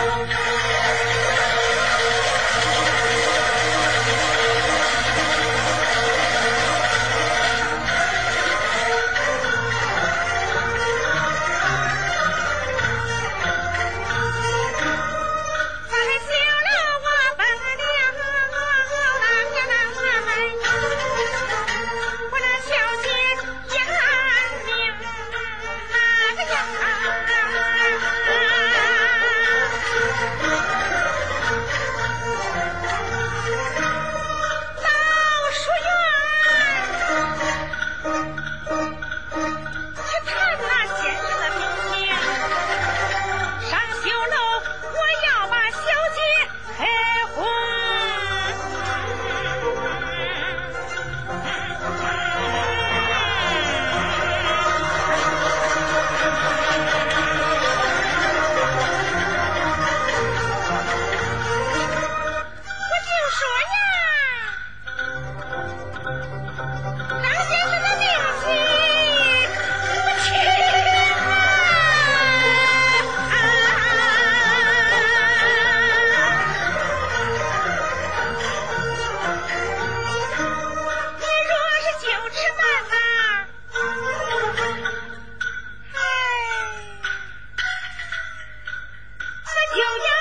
Thank you. you, you.